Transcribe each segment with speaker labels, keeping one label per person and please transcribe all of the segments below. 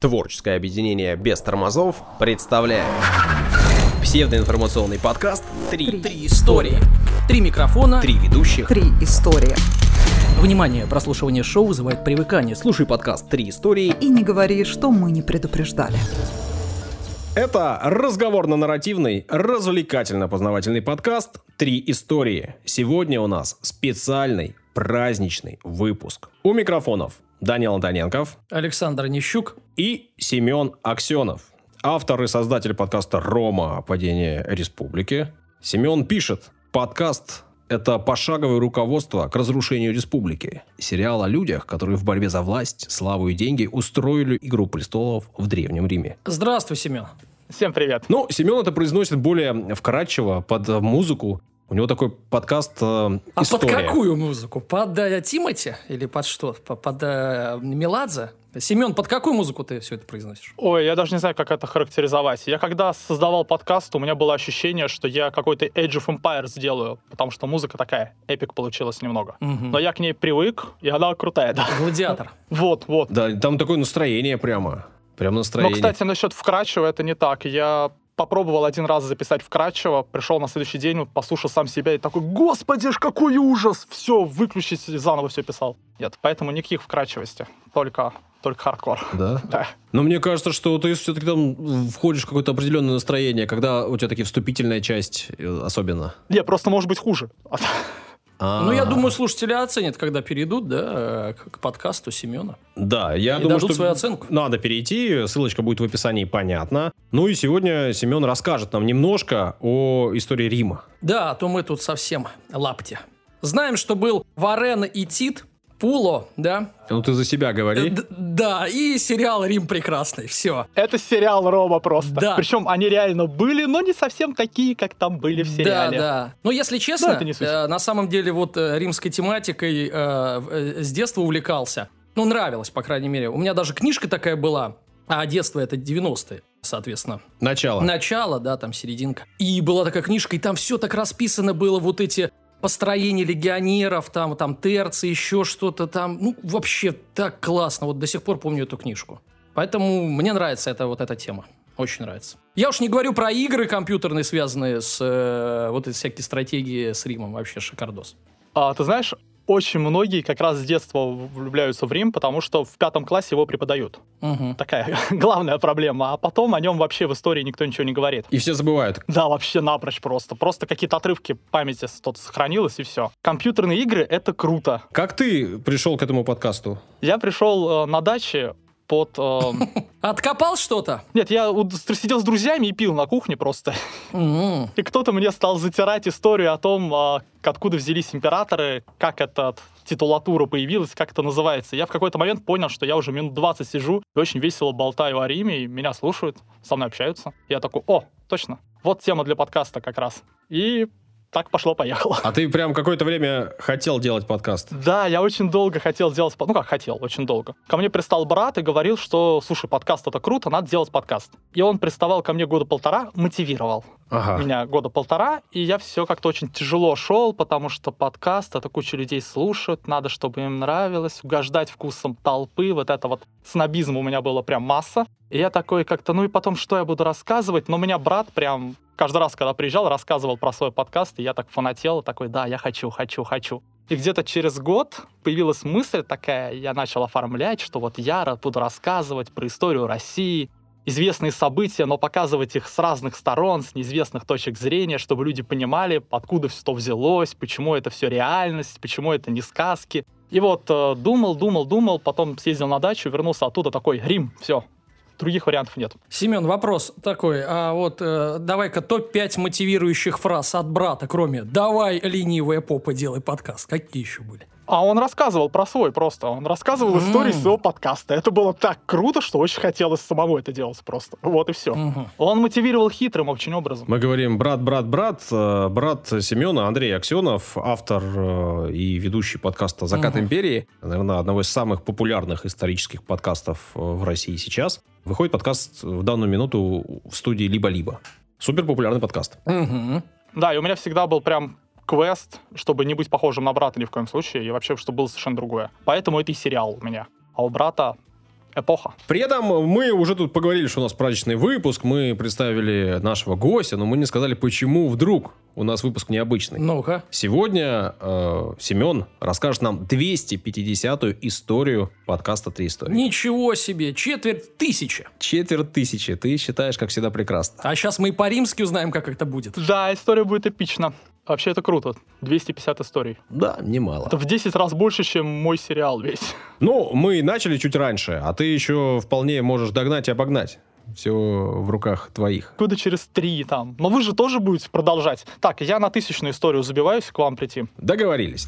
Speaker 1: Творческое объединение без тормозов представляет псевдоинформационный подкаст «Три,
Speaker 2: Три истории. Три микрофона.
Speaker 1: Три ведущих».
Speaker 3: Три истории.
Speaker 2: Внимание, прослушивание шоу вызывает привыкание.
Speaker 1: Слушай подкаст «Три истории».
Speaker 3: И не говори, что мы не предупреждали.
Speaker 1: Это разговорно-нарративный, развлекательно-познавательный подкаст «Три истории». Сегодня у нас специальный праздничный выпуск. У микрофонов Данил Антоненков
Speaker 2: Александр Нищук.
Speaker 1: и Семен Аксенов. Автор и создатель подкаста «Рома. Падение республики». Семен пишет, подкаст – это пошаговое руководство к разрушению республики. Сериал о людях, которые в борьбе за власть, славу и деньги устроили «Игру престолов» в Древнем Риме.
Speaker 2: Здравствуй, Семен.
Speaker 4: Всем привет.
Speaker 1: Ну, Семен это произносит более вкрадчиво, под музыку. У него такой подкаст э,
Speaker 2: А
Speaker 1: «История».
Speaker 2: под какую музыку? Под э, Тимати или под что? По- Под, э, Меладзе? Семен, под какую музыку ты все это произносишь?
Speaker 4: Ой, я даже не знаю, как это характеризовать. Я когда создавал подкаст, у меня было ощущение, что я какой-то Age of Empires сделаю, потому что музыка такая, эпик получилась немного.
Speaker 2: Мгм.
Speaker 4: Но я к ней привык, и она крутая, да.
Speaker 2: Гладиатор.
Speaker 4: Вот, вот.
Speaker 1: Да, там такое настроение прямо. Прям
Speaker 4: Но,
Speaker 1: настроение.
Speaker 4: кстати, насчет вкрадчиво это не так. Я попробовал один раз записать вкрадчиво, пришел на следующий день, послушал сам себя и такой, господи ж, какой ужас! Все, выключить и заново все писал. Нет, поэтому никаких вкрадчивости, только, только хардкор.
Speaker 1: Да?
Speaker 4: Да.
Speaker 1: Но мне кажется, что ты все-таки там входишь в какое-то определенное настроение, когда у тебя такие вступительная часть э, особенно.
Speaker 4: Не, просто может быть хуже.
Speaker 1: А,
Speaker 2: Ну, я думаю, слушатели оценят, когда перейдут, да, к, к подкасту Семена.
Speaker 1: Да, я
Speaker 2: и
Speaker 1: думаю,
Speaker 2: дадут
Speaker 1: что
Speaker 2: свою оценку.
Speaker 1: надо перейти, ссылочка будет в описании, понятно. Ну и сегодня Семен расскажет нам немножко о истории Рима.
Speaker 2: Да, а то мы тут совсем лапти. Знаем, что был Варен и Тит, Пуло, да?
Speaker 1: Ну ты за себя
Speaker 2: Э,
Speaker 1: говори.
Speaker 2: д- Да, и сериал «Рим прекрасный». Все.
Speaker 4: Это сериал Рома просто.
Speaker 2: Да.
Speaker 4: Причем они реально были, но не совсем такие, как там были в сериале.
Speaker 2: Да, да. Ну, если честно,
Speaker 4: это не суть.
Speaker 2: э, на самом деле вот э, римской тематикой э, э, с детства увлекался. Ну, нравилось, по крайней мере. У меня даже книжка такая была, а детство это 90-е, соответственно.
Speaker 1: Начало.
Speaker 2: Начало, да, там серединка. И была такая книжка, и там все так расписано было, вот эти построения легионеров, там, там терцы, еще что-то там. Ну, вообще так классно. Вот до сих пор помню эту книжку. Поэтому мне нравится эта вот эта тема. Очень нравится. Я уж не говорю про игры компьютерные, связанные с э, вот эти всякие стратегии с Римом. Вообще шикардос.
Speaker 4: А, ты знаешь, очень многие как раз с детства влюбляются в Рим, потому что в пятом классе его преподают.
Speaker 2: Мгм.
Speaker 4: Такая главная проблема. А потом о нем вообще в истории никто ничего не говорит.
Speaker 1: И все забывают.
Speaker 4: Да, вообще напрочь просто. Просто какие-то отрывки памяти тут сохранилось, и все. Компьютерные игры — это круто.
Speaker 1: Как ты пришел к этому подкасту?
Speaker 4: Я пришел э, на даче под... э,
Speaker 2: Откопал что-то?
Speaker 4: Нет, я сидел с друзьями и пил на кухне просто.
Speaker 2: М.
Speaker 4: И кто-то мне стал затирать историю о том, а, откуда взялись императоры, как эта титулатура появилась, как это называется. Я в какой-то момент понял, что я уже минут 20 сижу и очень весело болтаю о Риме, и меня слушают, со мной общаются. Я такой, о, точно, вот тема для подкаста как раз. И так пошло-поехало.
Speaker 1: А ты прям какое-то время хотел делать подкаст?
Speaker 4: Да, я очень долго хотел сделать... под- Ну как хотел, очень долго. Ко мне пристал брат и говорил, что, слушай, подкаст это круто, надо делать подкаст. И он приставал ко мне года полтора, мотивировал
Speaker 1: Ага.
Speaker 4: меня года полтора, и я все как-то очень тяжело шел, потому что подкаст, это куча людей слушают, надо, чтобы им нравилось, угождать вкусом толпы, вот это вот снобизм у меня было прям масса. И я такой как-то, ну и потом, что я буду рассказывать? Но у меня брат прям каждый раз, когда приезжал, рассказывал про свой подкаст, и я так фанател, такой, да, я хочу, хочу, хочу. И где-то через год появилась мысль такая, я начал оформлять, что вот я буду рассказывать про историю России, известные события, но показывать их с разных сторон, с неизвестных точек зрения, чтобы люди понимали, откуда все то взялось, почему это все реальность, почему это не сказки. И вот э, думал, думал, думал, потом съездил на дачу, вернулся оттуда такой, Рим, все, других вариантов нет.
Speaker 2: Семен, вопрос такой. А вот э, давай-ка топ-5 мотивирующих фраз от брата, кроме «давай, ленивая попа, делай подкаст». Какие еще были?
Speaker 4: А он рассказывал про свой просто. Он рассказывал
Speaker 2: М.
Speaker 4: истории своего подкаста. Это было так круто, что очень хотелось самому это делать просто. Вот и все.
Speaker 2: Мгм.
Speaker 4: Он мотивировал хитрым очень образом.
Speaker 1: Мы говорим брат, брат, брат. Э, Брат Семена Андрей Аксенов, автор э, и ведущий подкаста «Закат
Speaker 2: Мгм.
Speaker 1: империи». Наверное, одного из самых популярных исторических подкастов э, в России сейчас. Выходит подкаст в данную минуту в студии «Либо-либо». Супер популярный подкаст.
Speaker 2: Мгм.
Speaker 4: Да, и у меня всегда был прям квест, чтобы не быть похожим на брата ни в коем случае, и вообще, чтобы было совершенно другое. Поэтому это и сериал у меня. А у брата эпоха.
Speaker 1: При этом мы уже тут поговорили, что у нас праздничный выпуск, мы представили нашего гостя, но мы не сказали, почему вдруг у нас выпуск необычный.
Speaker 2: Ну-ка.
Speaker 1: Сегодня э, Семен расскажет нам 250-ю историю подкаста «Три истории».
Speaker 2: Ничего себе, четверть тысячи.
Speaker 1: Четверть тысячи. Ты считаешь, как всегда, прекрасно.
Speaker 2: А сейчас мы и по-римски узнаем, как это будет.
Speaker 4: Да, история будет эпична. Вообще это круто. 250 историй.
Speaker 1: Да, немало.
Speaker 4: Это в 10 раз больше, чем мой сериал весь.
Speaker 1: Ну, мы начали чуть раньше, а ты еще вполне можешь догнать и обогнать. Все в руках твоих.
Speaker 4: Года через три там. Но вы же тоже будете продолжать. Так, я на тысячную историю забиваюсь к вам прийти.
Speaker 1: Договорились.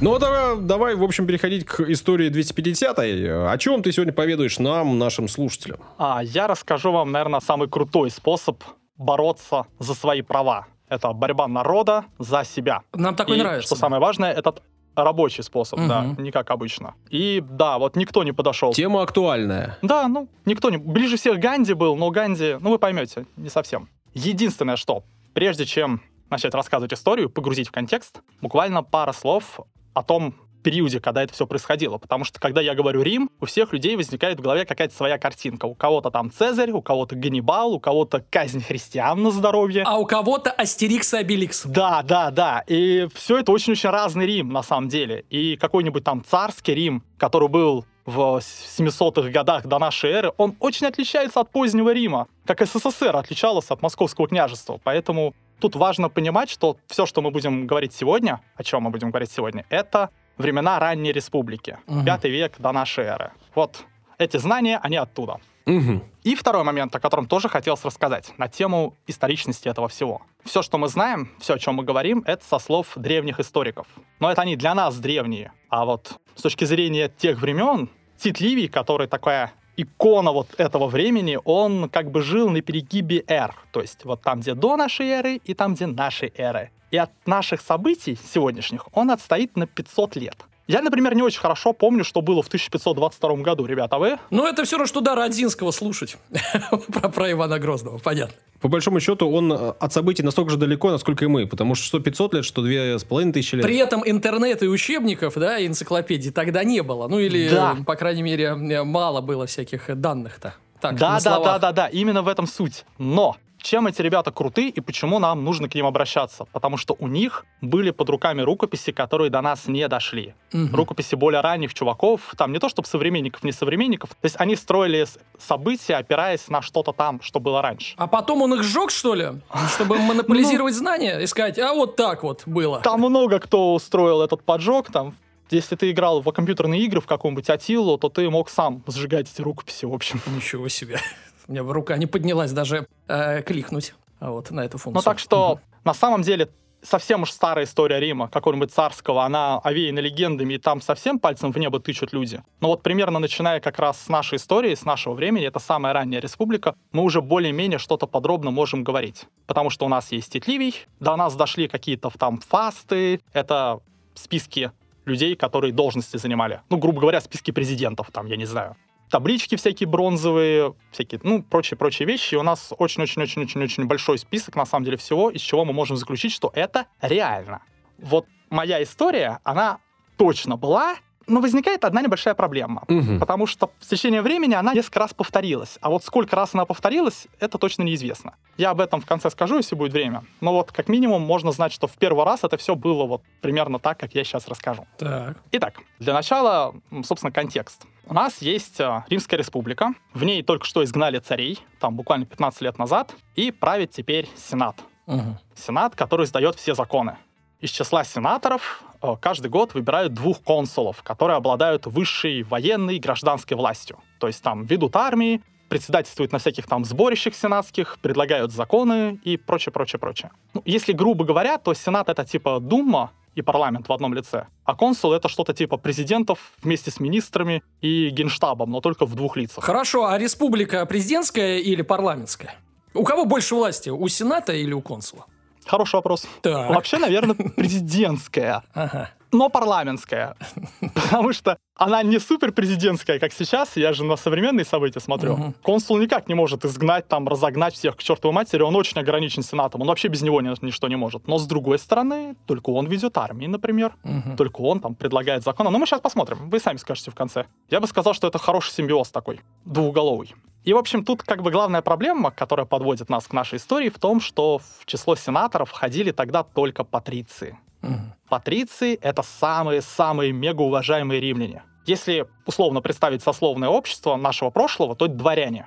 Speaker 1: Ну, а тогда давай, в общем, переходить к истории 250-й. О чем ты сегодня поведаешь нам, нашим слушателям?
Speaker 4: А я расскажу вам, наверное, самый крутой способ бороться за свои права. Это борьба народа за себя.
Speaker 2: Нам такой
Speaker 4: И,
Speaker 2: нравится.
Speaker 4: Что самое важное, этот рабочий способ, да,
Speaker 2: Мгм.
Speaker 4: не как обычно. И да, вот никто не подошел.
Speaker 1: Тема актуальная.
Speaker 4: Да, ну, никто не... Ближе всех Ганди был, но Ганди, ну, вы поймете, не совсем. Единственное, что, прежде чем начать рассказывать историю, погрузить в контекст, буквально пара слов о том периоде, когда это все происходило. Потому что, когда я говорю Рим, у всех людей возникает в голове какая-то своя картинка. У кого-то там Цезарь, у кого-то Ганнибал, у кого-то казнь христиан на здоровье.
Speaker 2: А у кого-то Астерикс и Обеликс.
Speaker 4: Да, да, да. И все это очень-очень разный Рим, на самом деле. И какой-нибудь там царский Рим, который был в 700-х годах до нашей эры, он очень отличается от позднего Рима, как СССР отличалась от Московского княжества. Поэтому тут важно понимать, что все, что мы будем говорить сегодня, о чем мы будем говорить сегодня, это времена ранней республики,
Speaker 2: Мгм.
Speaker 4: пятый век до нашей эры. Вот эти знания, они оттуда.
Speaker 1: Мгм.
Speaker 4: И второй момент, о котором тоже хотелось рассказать, на тему историчности этого всего. Все, что мы знаем, все, о чем мы говорим, это со слов древних историков. Но это они для нас древние. А вот с точки зрения тех времен, Тит Ливий, который такая икона вот этого времени, он как бы жил на перегибе эр. То есть вот там, где до нашей эры, и там, где нашей эры. И от наших событий сегодняшних он отстоит на 500 лет. Я, например, не очень хорошо помню, что было в 1522 году. Ребята, а вы?
Speaker 2: Ну, это все равно, что Дара Одинского слушать. про, про Ивана Грозного, понятно.
Speaker 1: По большому счету, он э, от событий настолько же далеко, насколько и мы. Потому что что 500 лет, что 2500 лет.
Speaker 2: При этом интернета и учебников, да, и энциклопедий тогда не было. Ну, или,
Speaker 4: Да.
Speaker 2: э, по крайней мере, э, мало было всяких данных-то. Так,
Speaker 4: да, да, да, да, да, именно в этом суть. Но чем эти ребята круты и почему нам нужно к ним обращаться? Потому что у них были под руками рукописи, которые до нас не дошли.
Speaker 2: Мгм.
Speaker 4: Рукописи более ранних чуваков, там не то чтобы современников, не современников. То есть они строили события, опираясь на что-то там, что было раньше.
Speaker 2: А потом он их сжег, что ли? Чтобы монополизировать знания и сказать, а вот так вот было.
Speaker 4: Там много кто устроил этот поджог, там если ты играл в компьютерные игры в каком-нибудь Атилу, то ты мог сам сжигать эти рукописи, в общем.
Speaker 2: Ничего себе. У меня рука не поднялась даже э, кликнуть а вот на эту функцию.
Speaker 4: Ну так что, на самом деле, совсем уж старая история Рима, какого-нибудь царского, она овеяна легендами, и там совсем пальцем в небо тычут люди. Но вот примерно начиная как раз с нашей истории, с нашего времени, это самая ранняя республика, мы уже более-менее что-то подробно можем говорить. Потому что у нас есть Тит Ливий, до нас дошли какие-то там фасты, это списки людей, которые должности занимали. Ну, грубо говоря, списки президентов, там, я не знаю. Таблички всякие бронзовые, всякие, ну, прочие-прочие вещи. И у нас очень-очень-очень-очень-очень большой список, на самом деле, всего, из чего мы можем заключить, что это реально. Вот моя история, она точно была, но возникает одна небольшая проблема.
Speaker 1: Мгм.
Speaker 4: Потому что в течение времени она несколько раз повторилась. А вот сколько раз она повторилась, это точно неизвестно. Я об этом в конце скажу, если будет время. Но вот как минимум можно знать, что в первый раз это все было вот примерно так, как я сейчас расскажу.
Speaker 2: Так.
Speaker 4: Итак, для начала, собственно, контекст. У нас есть э, Римская республика. В ней только что изгнали царей, там буквально 15 лет назад, и правит теперь Сенат.
Speaker 2: Мгм.
Speaker 4: Сенат, который издает все законы. Из числа сенаторов э, каждый год выбирают двух консулов, которые обладают высшей военной и гражданской властью. То есть там ведут армии, председательствуют на всяких там сборищах сенатских, предлагают законы и прочее, прочее, прочее. Ну, если грубо говоря, то Сенат — это типа Дума и парламент в одном лице, а консул — это что-то типа президентов вместе с министрами и генштабом, но только в двух лицах.
Speaker 2: Хорошо, а республика президентская или парламентская? У кого больше власти, у Сената или у консула?
Speaker 4: Хороший вопрос.
Speaker 2: Так.
Speaker 4: Вообще, наверное, президентская.
Speaker 2: Ага.
Speaker 4: но парламентская. Потому что она не супер президентская, как сейчас. Я же на современные события смотрю.
Speaker 2: Мгм.
Speaker 4: Консул никак не может изгнать, там, разогнать всех к чертовой матери. Он очень ограничен сенатом. Он вообще без него ни, ничто не может. Но с другой стороны, только он ведет армии, например.
Speaker 2: Мгм.
Speaker 4: Только он там предлагает законы. Но мы сейчас посмотрим. Вы сами скажете в конце. Я бы сказал, что это хороший симбиоз такой, двуголовый. И, в общем, тут как бы главная проблема, которая подводит нас к нашей истории, в том, что в число сенаторов входили тогда только патриции.
Speaker 2: Мгм.
Speaker 4: Патриции — это самые-самые мегауважаемые римляне. Если условно представить сословное общество нашего прошлого, то это дворяне.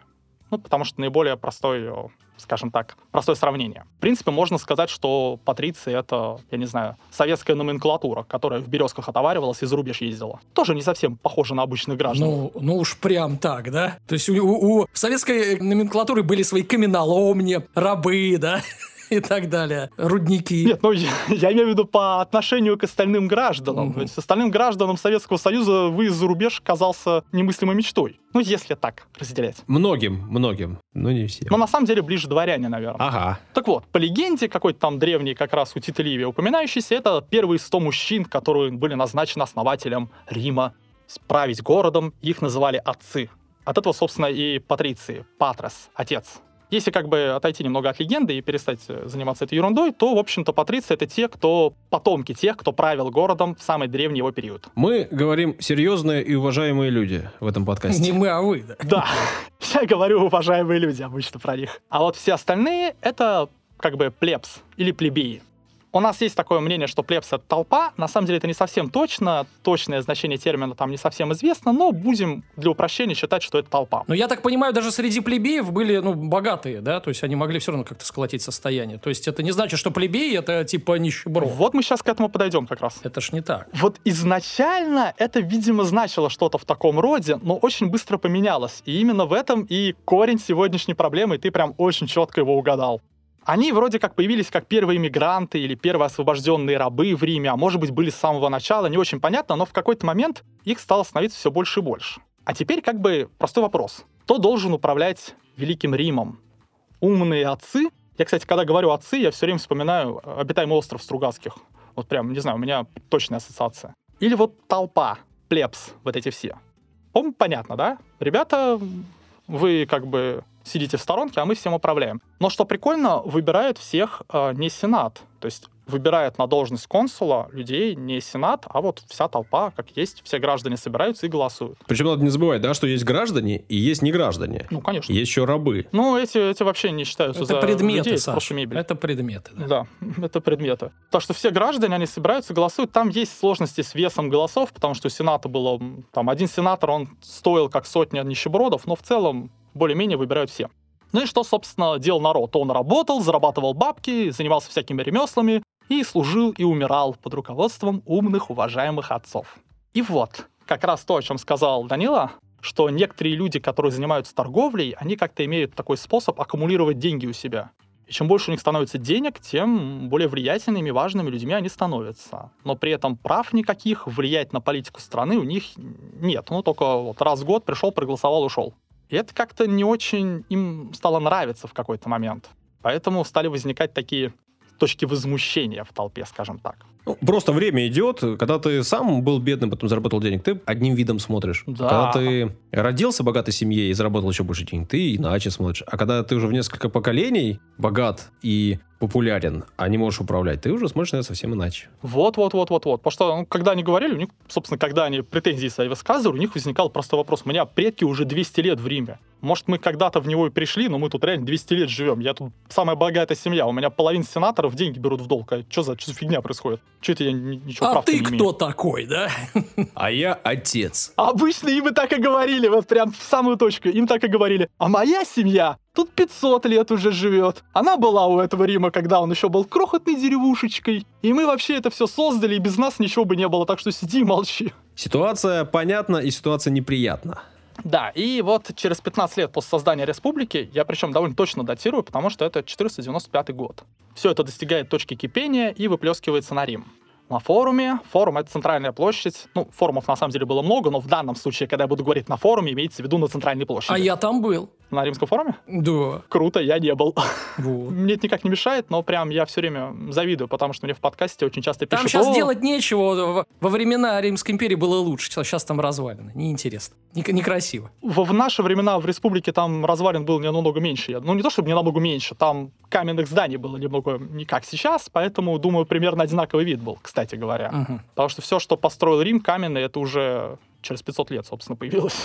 Speaker 4: Ну, потому что наиболее простой, э, скажем так, простое сравнение. В принципе, можно сказать, что патриции — это, я не знаю, советская номенклатура, которая в березках отоваривалась и за рубеж ездила. Тоже не совсем похоже на обычных граждан.
Speaker 2: Ну, ну уж прям так, да? То есть у, у- у советской номенклатуры были свои каменоломни, рабы, да? И так далее. Рудники.
Speaker 4: Нет, ну я, я имею в виду по отношению к остальным гражданам.
Speaker 2: Мгм.
Speaker 4: То есть остальным гражданам Советского Союза выезд за рубеж казался немыслимой мечтой. Ну, если так разделять.
Speaker 1: Многим, многим, но не всем.
Speaker 4: Но на самом деле ближе дворяне, наверное.
Speaker 1: Ага.
Speaker 4: Так вот, по легенде, какой-то там древний, как раз у Тита Ливия упоминающийся, это первые 100 мужчин, которые были назначены основателем Рима, править городом, их называли отцы. От этого, собственно, и патриции, патрес, отец. Если как бы отойти немного от легенды и перестать э, заниматься этой ерундой, то, в общем-то, патриции — это те, кто потомки тех, кто правил городом в самый древний его период.
Speaker 1: Мы говорим серьезные и уважаемые люди в этом подкасте.
Speaker 2: Не мы, а вы, да.
Speaker 4: Да, я говорю уважаемые люди обычно про них. А вот все остальные — это как бы плебс или плебеи. У нас есть такое мнение, что плебс — это толпа. На самом деле это не совсем точно. Точное значение термина там не совсем известно, но будем для упрощения считать, что это толпа.
Speaker 2: Но я так понимаю, даже среди плебеев были, ну, богатые, да? То есть они могли все равно как-то сколотить состояние. То есть это не значит, что плебеи — это типа нищеброд.
Speaker 4: Вот мы сейчас к этому подойдем как раз.
Speaker 2: Это ж не так.
Speaker 4: Вот изначально это, видимо, значило что-то в таком роде, но очень быстро поменялось. И именно в этом и корень сегодняшней проблемы, и ты прям очень четко его угадал. Они вроде как появились как первые мигранты или первые освобожденные рабы в Риме, а может быть были с самого начала, не очень понятно, но в какой-то момент их стало становиться все больше и больше. А теперь как бы простой вопрос. Кто должен управлять Великим Римом? Умные отцы? Я, кстати, когда говорю отцы, я все время вспоминаю обитаемый остров Стругацких. Вот прям, не знаю, у меня точная ассоциация. Или вот толпа, плебс, вот эти все. По-моему, понятно, да? Ребята, вы как бы сидите в сторонке, а мы всем управляем. Но что прикольно, выбирают всех э, не Сенат. То есть выбирает на должность консула людей не Сенат, а вот вся толпа, как есть, все граждане собираются и голосуют.
Speaker 1: Причем надо не забывать, да, что есть граждане и есть неграждане.
Speaker 4: Ну, конечно.
Speaker 1: Есть еще рабы.
Speaker 4: Ну, эти, эти вообще не считаются
Speaker 2: Это
Speaker 4: за
Speaker 2: предметы,
Speaker 4: людей, это
Speaker 2: Саш.
Speaker 4: просто мебель.
Speaker 2: Это предметы, да.
Speaker 4: Да, это предметы. Так что все граждане, они собираются, голосуют. Там есть сложности с весом голосов, потому что у Сената было... Там один сенатор, он стоил как сотня нищебродов, но в целом более-менее выбирают все. Ну и что, собственно, делал народ? Он работал, зарабатывал бабки, занимался всякими ремеслами и служил и умирал под руководством умных, уважаемых отцов. И вот, как раз то, о чем сказал Данила, что некоторые люди, которые занимаются торговлей, они как-то имеют такой способ аккумулировать деньги у себя. И чем больше у них становится денег, тем более влиятельными, важными людьми они становятся. Но при этом прав никаких влиять на политику страны у них нет. Ну, только вот раз в год пришел, проголосовал, ушел. И это как-то не очень им стало нравиться в какой-то момент. Поэтому стали возникать такие точки возмущения в толпе, скажем так.
Speaker 1: Ну, просто время идет. Когда ты сам был бедным, потом заработал денег, ты одним видом смотришь.
Speaker 4: Да.
Speaker 1: Когда ты родился в богатой семье и заработал еще больше денег, ты иначе смотришь. А когда ты уже в несколько поколений богат и популярен, а не можешь управлять, ты уже смотришь на это совсем иначе.
Speaker 4: Вот-вот-вот-вот-вот. Потому что, ну, когда они говорили, у них, собственно, когда они претензии свои высказывали, у них возникал простой вопрос. У меня предки уже 200 лет в Риме. Может, мы когда-то в него и пришли, но мы тут реально 200 лет живем. Я тут самая богатая семья. У меня половина сенаторов деньги берут в долг. А что за, что за фигня происходит? Что это я ни- ничего
Speaker 2: А
Speaker 4: прав
Speaker 2: ты
Speaker 4: не имею?
Speaker 2: кто такой, да?
Speaker 1: А я отец.
Speaker 4: Обычно им и так и говорили, вот прям в самую точку. Им так и говорили. А моя семья тут 500 лет уже живет. Она была у этого Рима, когда он еще был крохотной деревушечкой. И мы вообще это все создали, и без нас ничего бы не было. Так что сиди и молчи.
Speaker 1: Ситуация понятна и ситуация неприятна.
Speaker 4: Да, и вот через 15 лет после создания республики, я причем довольно точно датирую, потому что это 495 год. Все это достигает точки кипения и выплескивается на Рим. На форуме, форум — это центральная площадь. Ну, форумов на самом деле было много, но в данном случае, когда я буду говорить на форуме, имеется в виду на центральной площади.
Speaker 2: А я там был.
Speaker 4: на римском форуме?
Speaker 2: Да.
Speaker 4: Круто, я не был.
Speaker 2: Вот.
Speaker 4: Мне это никак не мешает, но прям я все время завидую, потому что мне в подкасте очень часто
Speaker 2: Там
Speaker 4: пишут...
Speaker 2: сейчас
Speaker 4: «О,
Speaker 2: делать нечего. Во- времена Римской империи было лучше. Сейчас там развалины. Неинтересно. Нек- Некрасиво.
Speaker 4: В, в наши времена в республике там развалин было не намного меньше. Ну, не то чтобы не намного меньше, там каменных зданий было немного не как сейчас, поэтому, думаю, примерно одинаковый вид был, кстати говоря.
Speaker 2: Мгм.
Speaker 4: Потому что все, что построил Рим каменный, это уже через 500 лет, собственно, появилось.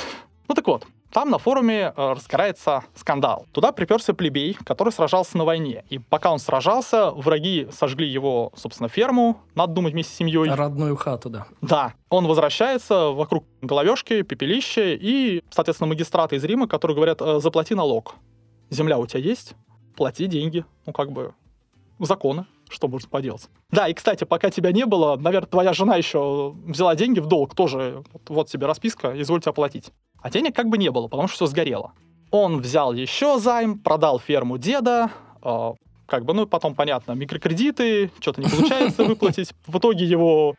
Speaker 4: Ну так вот, там на форуме э, разгорается скандал. Туда приперся плебей, который сражался на войне. И пока он сражался, враги сожгли его, собственно, ферму, надо думать, вместе с семьей.
Speaker 2: Родную хату, да.
Speaker 4: Да, он возвращается вокруг головешки, пепелище и, соответственно, магистраты из Рима, которые говорят, «Э, заплати налог. Земля у тебя есть? Плати деньги. Ну, как бы, законы. Что можно поделать? Да, и, кстати, пока тебя не было, наверное, твоя жена еще взяла деньги в долг, тоже вот, вот тебе расписка, извольте оплатить. А денег как бы не было, потому что все сгорело. Он взял еще займ, продал ферму деда, э, как бы, ну, потом, понятно, микрокредиты, что-то не получается выплатить. В итоге его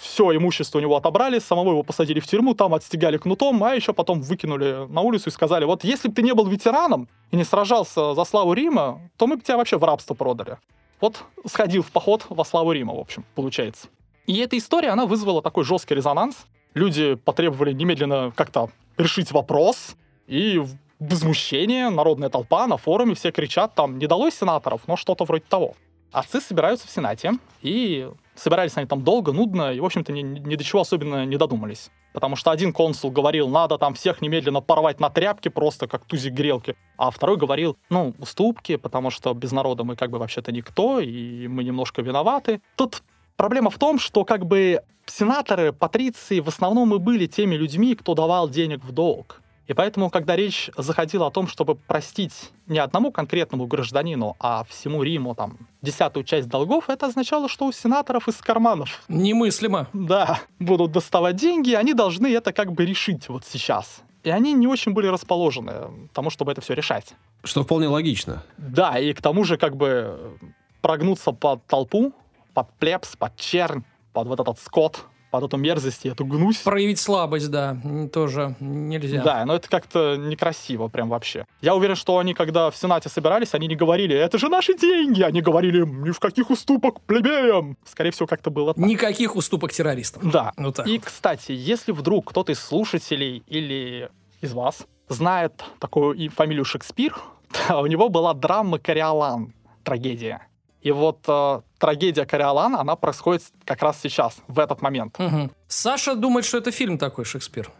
Speaker 4: все имущество у него отобрали, самого его посадили в тюрьму, там отстегали кнутом, а еще потом выкинули на улицу и сказали, вот если бы ты не был ветераном и не сражался за славу Рима, то мы бы тебя вообще в рабство продали. Вот сходил в поход во славу Рима, в общем, получается. И эта история, она вызвала такой жесткий резонанс. Люди потребовали немедленно как-то решить вопрос, и возмущение, народная толпа на форуме, все кричат, там, не далось сенаторов, но что-то вроде того. Отцы собираются в Сенате, и собирались они там долго, нудно, и, в общем-то, ни, ни до чего особенно не додумались. Потому что один консул говорил, надо там всех немедленно порвать на тряпки, просто как тузик грелки. А второй говорил, ну, уступки, потому что без народа мы как бы вообще-то никто, и мы немножко виноваты. Тут проблема в том, что как бы сенаторы, патриции в основном и были теми людьми, кто давал денег в долг. И поэтому, когда речь заходила о том, чтобы простить не одному конкретному гражданину, а всему Риму там десятую часть долгов, это означало, что у сенаторов из карманов
Speaker 2: Немыслимо.
Speaker 4: да, будут доставать деньги, и они должны это как бы решить вот сейчас. И они не очень были расположены к тому, чтобы это все решать.
Speaker 1: Что вполне логично.
Speaker 4: Да, и к тому же как бы прогнуться под толпу, под плебс, под чернь, под вот этот скот, под эту мерзость и эту гнусь.
Speaker 2: Проявить слабость, да, тоже нельзя.
Speaker 4: Да, но это как-то некрасиво прям вообще. Я уверен, что они, когда в Сенате собирались, они не говорили, это же наши деньги, они говорили, ни в каких уступок плебеям. Скорее всего, как-то было так.
Speaker 2: Никаких уступок террористам.
Speaker 4: Да.
Speaker 2: Ну так.
Speaker 4: И, кстати, если вдруг кто-то из слушателей или из вас знает такую и фамилию Шекспир, то у него была драма «Кориолан», трагедия. И вот э, трагедия «Кориолан», она происходит как раз сейчас, в этот момент.
Speaker 2: Мгм. Саша думает, что это фильм такой, Шекспир.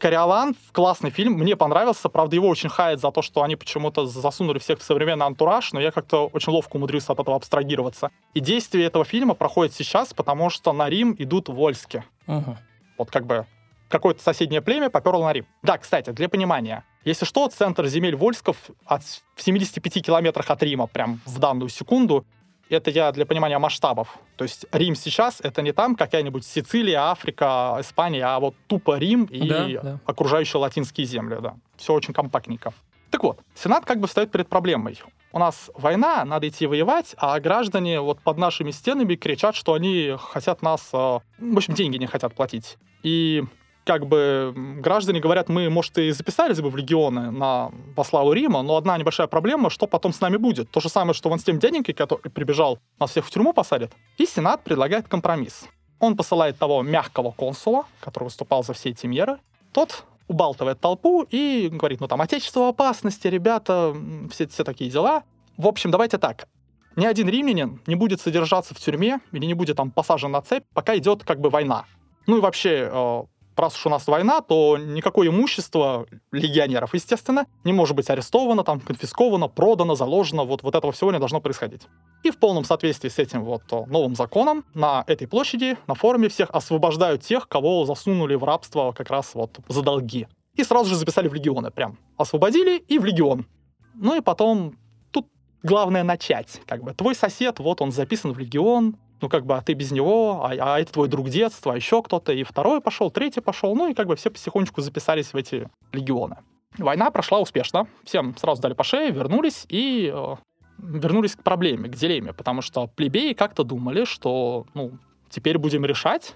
Speaker 4: «Кориолан» — классный фильм, мне понравился, правда, его очень хает за то, что они почему-то засунули всех в современный антураж, но я как-то очень ловко умудрился от этого абстрагироваться. И действие этого фильма проходит сейчас, потому что на Рим идут вольски.
Speaker 2: Мгм.
Speaker 4: Вот как бы какое-то соседнее племя поперло на Рим. Да, кстати, для понимания. Если что, центр земель Вольсков от, в 75 километрах от Рима, прям в данную секунду. Это я для понимания масштабов. То есть Рим сейчас — это не там какая-нибудь Сицилия, Африка, Испания, а вот тупо Рим и
Speaker 2: Да, да.
Speaker 4: окружающие латинские земли, да. Все очень компактненько. Так вот, Сенат как бы встает перед проблемой. У нас война, надо идти воевать, а граждане вот под нашими стенами кричат, что они хотят нас... э, В общем, деньги не хотят платить. И как бы граждане говорят, мы, может, и записались бы в легионы на, во славу Рима, но одна небольшая проблема, что потом с нами будет. То же самое, что вон с тем дяденькой, который прибежал, нас всех в тюрьму посадят. И Сенат предлагает компромисс. Он посылает того мягкого консула, который выступал за все эти меры. Тот убалтывает толпу и говорит, ну там, отечество в опасности, ребята, все, все такие дела. В общем, давайте так. Ни один римлянин не будет содержаться в тюрьме или не будет там посажен на цепь, пока идет как бы война. Ну и вообще, э, раз уж у нас война, то никакое имущество легионеров, естественно, не может быть арестовано, там, конфисковано, продано, заложено. Вот, вот этого всего не должно происходить. И в полном соответствии с этим вот э, новым законом на этой площади, на форуме всех освобождают тех, кого засунули в рабство как раз вот за долги. И сразу же записали в легионы прям. Освободили и в легион. Ну и потом тут главное начать. Как бы твой сосед, вот он записан в легион, ну как бы, а ты без него, а, а это твой друг детства, а еще кто-то, и второй пошел, третий пошел, ну и как бы все потихонечку записались в эти легионы. Война прошла успешно, всем сразу дали по шее, вернулись и э, вернулись к проблеме, к дилемме, потому что плебеи как-то думали, что, ну, теперь будем решать,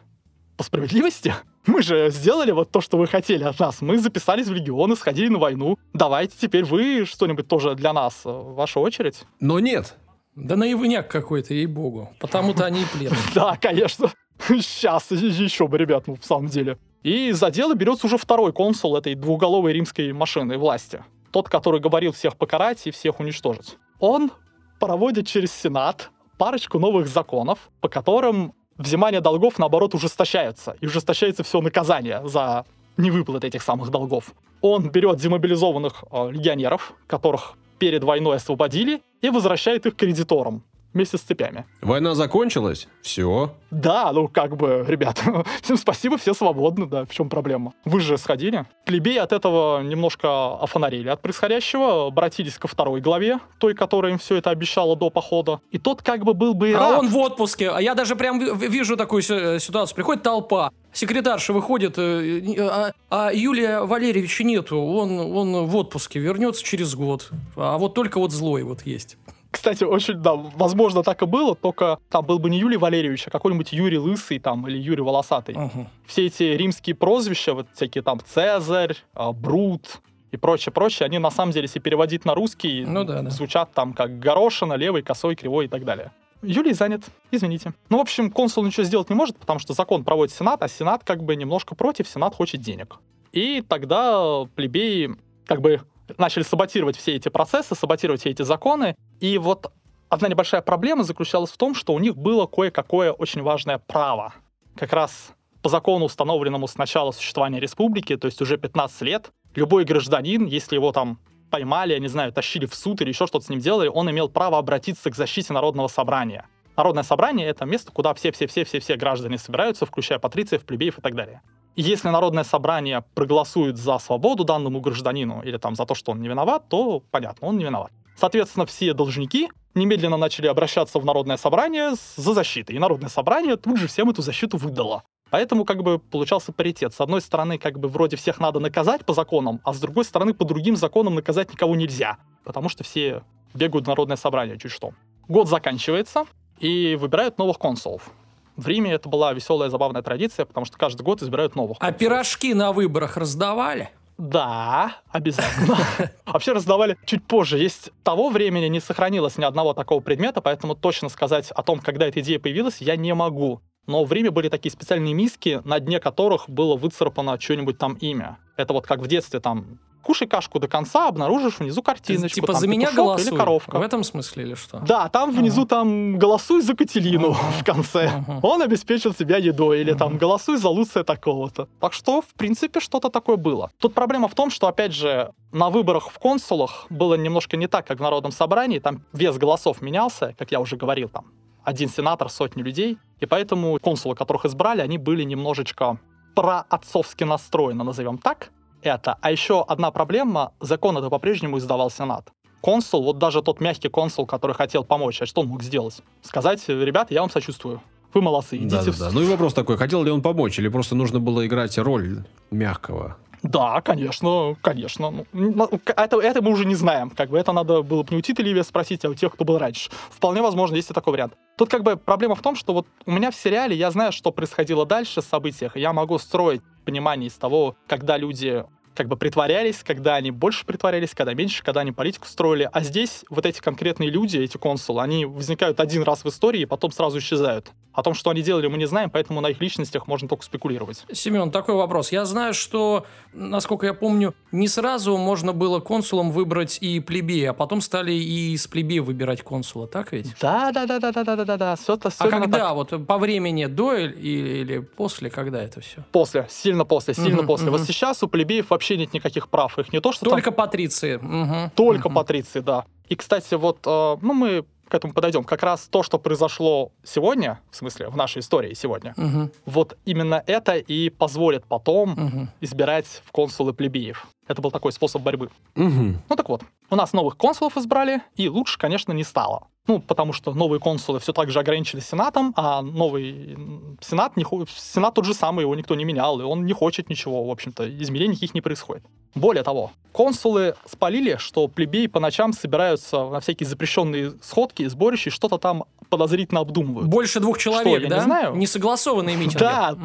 Speaker 4: по справедливости, мы же сделали вот то, что вы хотели от нас. Мы записались в легионы, сходили на войну. Давайте теперь вы что-нибудь тоже для нас. Ваша очередь.
Speaker 1: Но нет.
Speaker 2: Да наивняк какой-то, ей-богу. Потому-то они и пленные.
Speaker 4: Да, конечно. Сейчас еще бы, ребят, ну, в самом деле. И за дело берется уже второй консул этой двухголовой римской машины власти. Тот, который говорил всех покарать и всех уничтожить. Он проводит через Сенат парочку новых законов, по которым взимание долгов, наоборот, ужесточается. И ужесточается все наказание за невыплат этих самых долгов. Он берет демобилизованных э, легионеров, которых перед войной освободили, и возвращает их кредиторам вместе с цепями.
Speaker 1: Война закончилась? Все.
Speaker 4: Да, ну как бы, ребят, всем спасибо, все свободны, да, в чем проблема? Вы же сходили. Плебеи от этого немножко офонарили от происходящего, обратились ко второй главе, той, которая им все это обещала до похода. И тот как бы был бы и
Speaker 2: А
Speaker 4: рад.
Speaker 2: он в отпуске. А я даже прям ви- вижу такую си- ситуацию. Приходит толпа, секретарша выходит, э, а, а Юлия Валерьевича нету. Он, он в отпуске, вернется через год. А вот только вот злой вот есть.
Speaker 4: Кстати, очень, да, возможно, так и было, только там был бы не Юлий Валерьевич, а какой-нибудь Юрий Лысый там или Юрий Волосатый.
Speaker 2: Мгм.
Speaker 4: Все эти римские прозвища, вот всякие там Цезарь, а, Брут и прочее, прочее, они на самом деле, если переводить на русский,
Speaker 2: Ну да, да.
Speaker 4: звучат там как горошина, левый, косой, кривой и так далее. Юлий занят, извините. Ну, в общем, консул ничего сделать не может, потому что закон проводит Сенат, а Сенат как бы немножко против, Сенат хочет денег. И тогда плебеи как бы начали саботировать все эти процессы, саботировать все эти законы. И вот одна небольшая проблема заключалась в том, что у них было кое-какое очень важное право. Как раз по закону, установленному с начала существования республики, то есть уже 15 лет, любой гражданин, если его там поймали, я не знаю, тащили в суд или еще что-то с ним делали, он имел право обратиться к защите народного собрания. Народное собрание — это место, куда все-все-все-все-все граждане собираются, включая патрициев, плебеев и так далее. И если народное собрание проголосует за свободу данному гражданину или там за то, что он не виноват, то понятно, он не виноват. Соответственно, все должники немедленно начали обращаться в народное собрание за защитой. И народное собрание тут же всем эту защиту выдало. Поэтому как бы получался паритет. С одной стороны, как бы вроде всех надо наказать по законам, а с другой стороны, по другим законам наказать никого нельзя. Потому что все бегают в народное собрание чуть что. Год заканчивается, и выбирают новых консулов. В Риме это была веселая, забавная традиция, потому что каждый год избирают новых.
Speaker 2: А
Speaker 4: консулов.
Speaker 2: пирожки на выборах раздавали?
Speaker 4: Да, обязательно. Вообще раздавали чуть позже. Есть того времени не сохранилось ни одного такого предмета, поэтому точно сказать о том, когда эта идея появилась, я не могу. Но в Риме были такие специальные миски, на дне которых было выцарапано что-нибудь там имя. Это вот как в детстве там кушай кашку до конца, обнаружишь внизу картиночку.
Speaker 2: типа
Speaker 4: там
Speaker 2: за меня голосуй.
Speaker 4: Или коровка.
Speaker 2: В этом смысле или что?
Speaker 4: Да, там внизу там голосуй за Кателину
Speaker 2: Ага.
Speaker 4: в конце.
Speaker 2: Ага.
Speaker 4: Он обеспечил себя едой. Или там
Speaker 2: Ага.
Speaker 4: голосуй за Луция такого-то. Так что, в принципе, что-то такое было. Тут проблема в том, что, опять же, на выборах в консулах было немножко не так, как в Народном собрании. Там вес голосов менялся, как я уже говорил, там один сенатор, сотни людей. И поэтому консулы, которых избрали, они были немножечко проотцовски настроены, назовем так. Это. А еще одна проблема, закон это по-прежнему издавал Сенат. Консул, вот даже тот мягкий консул, который хотел помочь, а что он мог сделать? Сказать, ребята, я вам сочувствую. Вы молодцы, идите
Speaker 1: Да,
Speaker 4: в
Speaker 1: да, да. Ну и вопрос такой, хотел ли он помочь, или просто нужно было играть роль мягкого?
Speaker 4: Да, конечно, конечно. Ну, Это, это мы уже не знаем. Как бы это надо было бы не у Тита Ливия спросить, а у тех, кто был раньше. Вполне возможно, есть и такой вариант. Тут как бы проблема в том, что вот у меня в сериале я знаю, что происходило дальше в событиях, и я могу строить понимание из того, когда люди как бы притворялись, когда они больше притворялись, когда меньше, когда они политику строили. А здесь вот эти конкретные люди, эти консулы, они возникают один раз в истории и потом сразу исчезают. О том, что они делали, мы не знаем, поэтому на их личностях можно только спекулировать.
Speaker 2: Семен, такой вопрос. Я знаю, что, насколько я помню, не сразу можно было консулом выбрать и плебея, а потом стали и из плебея выбирать консула, так ведь?
Speaker 4: Да, да, да, да, да, да, да, да. Все это все.
Speaker 2: А когда так... вот по времени до или, или после, когда это все?
Speaker 4: После, сильно после, сильно
Speaker 2: угу,
Speaker 4: после. Угу.
Speaker 2: Вот
Speaker 4: сейчас у плебеев вообще нет никаких прав. Их не то, что
Speaker 2: Только
Speaker 4: там
Speaker 2: патриции. Мгм,
Speaker 4: только
Speaker 2: мгм.
Speaker 4: патриции, да. И, кстати, вот, э, ну, мы к этому подойдем. Как раз то, что произошло сегодня, в смысле, в нашей истории сегодня,
Speaker 2: Мгм,
Speaker 4: вот именно это и позволит потом
Speaker 2: мгм.
Speaker 4: избирать в консулы плебеев. Это был такой способ борьбы.
Speaker 1: Мгм.
Speaker 4: Ну так вот, у нас новых консулов избрали, и лучше, конечно, не стало. Ну, потому что новые консулы все так же ограничены Сенатом, а новый Сенат, не, Сенат тот же самый, его никто не менял, и он не хочет ничего, в общем-то, изменений никаких не происходит. Более того, консулы спалили, что плебеи по ночам собираются на всякие запрещенные сходки сборища, и что-то там подозрительно обдумывают.
Speaker 2: Больше двух человек,
Speaker 4: я
Speaker 2: да?
Speaker 4: не знаю.
Speaker 2: Несогласованные митинги.
Speaker 4: Да,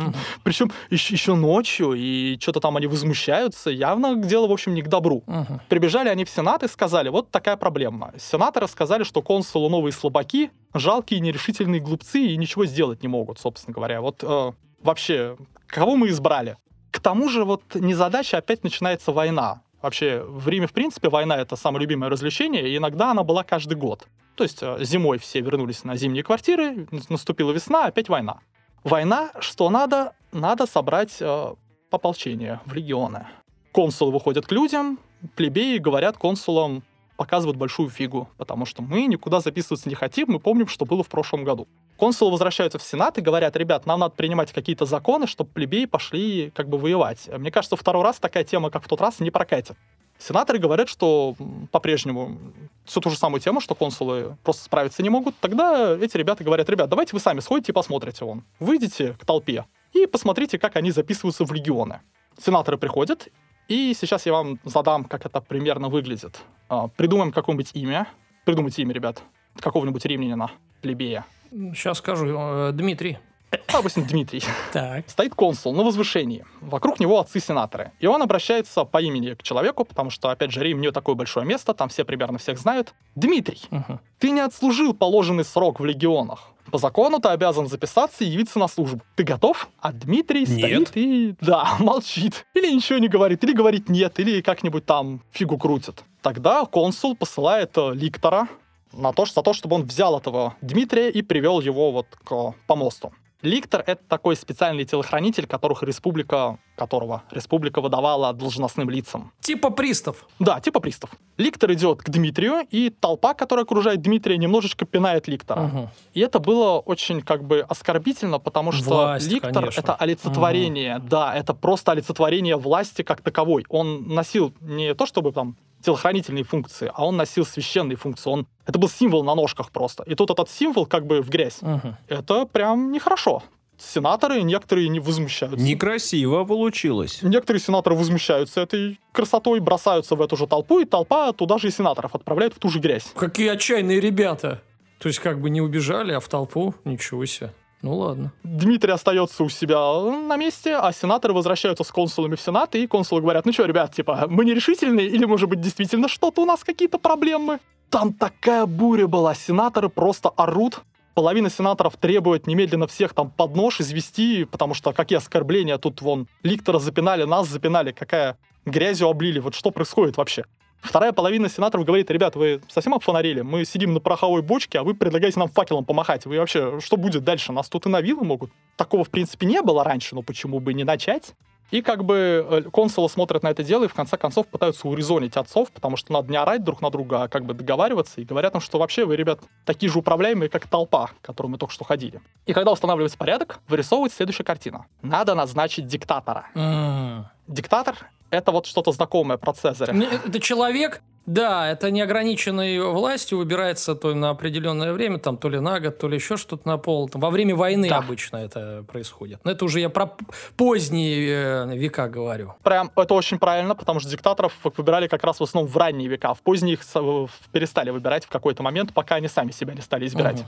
Speaker 4: причем еще ночью, и что-то там они возмущаются. Явно дело, в общем, не к добру.
Speaker 2: Мгм.
Speaker 4: Прибежали они в Сенат и сказали, вот такая проблема. Сенаторы сказали, что консулы новые слабаки, жалкие, нерешительные глупцы и ничего сделать не могут, собственно говоря. Вот э, вообще, кого мы избрали? К тому же вот незадача, опять начинается война. Вообще, в Риме, в принципе, война — это самое любимое развлечение, и иногда она была каждый год. То есть э, зимой все вернулись на зимние квартиры, наступила весна, опять война. Война, что надо? Надо собрать э, ополчение в легионы. Консулы выходят к людям, плебеи говорят консулам, показывают большую фигу, потому что мы никуда записываться не хотим, мы помним, что было в прошлом году. Консулы возвращаются в Сенат и говорят, ребят, нам надо принимать какие-то законы, чтобы плебеи пошли как бы воевать. Мне кажется, второй раз такая тема, как в тот раз, не прокатит. Сенаторы говорят, что по-прежнему всю ту же самую тему, что консулы просто справиться не могут. Тогда эти ребята говорят, ребят, давайте вы сами сходите и посмотрите вон. Выйдите к толпе и посмотрите, как они записываются в легионы. Сенаторы приходят, и сейчас я вам задам, как это примерно выглядит. А, Придумаем какое-нибудь имя. Придумайте имя, ребят. Какого-нибудь римлянина, плебея.
Speaker 2: Сейчас скажу. э, Дмитрий.
Speaker 4: Допустим, Дмитрий.
Speaker 2: Так.
Speaker 4: Стоит консул на возвышении. Вокруг него отцы-сенаторы. И он обращается по имени к человеку, потому что, опять же, Рим не такое большое место, там все примерно всех знают. Дмитрий, ты не отслужил положенный срок в легионах. По закону ты обязан записаться и явиться на службу. Ты готов? А Дмитрий
Speaker 1: Нет.
Speaker 4: стоит и, да, молчит. Или ничего не говорит, или говорит нет, или как-нибудь там фигу крутит. Тогда консул посылает э, ликтора на то, за то, чтобы он взял этого Дмитрия и привел его вот к помосту. Ликтор — это такой специальный телохранитель, которых республика, которого республика выдавала должностным лицам.
Speaker 2: Типа пристав.
Speaker 4: Да, типа пристав. Ликтор идет к Дмитрию, и толпа, которая окружает Дмитрия, немножечко пинает Ликтора.
Speaker 2: Мгм.
Speaker 4: И это было очень как бы оскорбительно, потому что
Speaker 2: Власть,
Speaker 4: Ликтор
Speaker 2: конечно.
Speaker 4: это олицетворение, да, это просто олицетворение власти как таковой. Он носил не то чтобы там телохранительные функции, а он носил священные функции. Он, это был символ на ножках просто. И тут этот символ как бы в грязь.
Speaker 2: Мгм.
Speaker 4: Это прям нехорошо. Сенаторы некоторые не возмущаются.
Speaker 1: Некрасиво получилось.
Speaker 4: Некоторые сенаторы возмущаются этой красотой, бросаются в эту же толпу, и толпа туда же и сенаторов отправляет в ту же грязь.
Speaker 2: Какие отчаянные ребята. То есть как бы не убежали, а в толпу. Ничего себе. Ну ладно.
Speaker 4: Дмитрий остается у себя на месте, а сенаторы возвращаются с консулами в Сенат, и консулы говорят, ну что, ребят, типа, мы нерешительные, или, может быть, действительно что-то у нас какие-то проблемы? Там такая буря была, сенаторы просто орут, половина сенаторов требует немедленно всех там под нож извести, потому что какие оскорбления, тут вон Ликтора запинали, нас запинали, какая грязью облили, вот что происходит вообще? Вторая половина сенаторов говорит, ребят, вы совсем обфонарили? Мы сидим на пороховой бочке, а вы предлагаете нам факелом помахать. Вы вообще, что будет дальше? Нас тут и на вилы могут. Такого, в принципе, не было раньше, но почему бы не начать? И как бы э, консулы смотрят на это дело и в конце концов пытаются урезонить отцов, потому что надо не орать друг на друга, а как бы договариваться. И говорят им, что вообще вы, ребят, такие же управляемые, как толпа, к которой мы только что ходили. И когда устанавливается порядок, вырисовывается следующая картина. Надо назначить диктатора.
Speaker 2: М.
Speaker 4: Диктатор — это вот что-то знакомое про Цезаря.
Speaker 2: Ну, Это человек, да, это неограниченной властью выбирается то на определенное время, там то ли на год, то ли еще что-то на пол. Там, во время войны
Speaker 4: Да.
Speaker 2: обычно это происходит. Но это уже я про поздние э, века говорю.
Speaker 4: Прям это очень правильно, потому что диктаторов выбирали как раз в основном в ранние века. В поздние их перестали выбирать в какой-то момент, пока они сами себя не стали избирать.
Speaker 2: Мгм.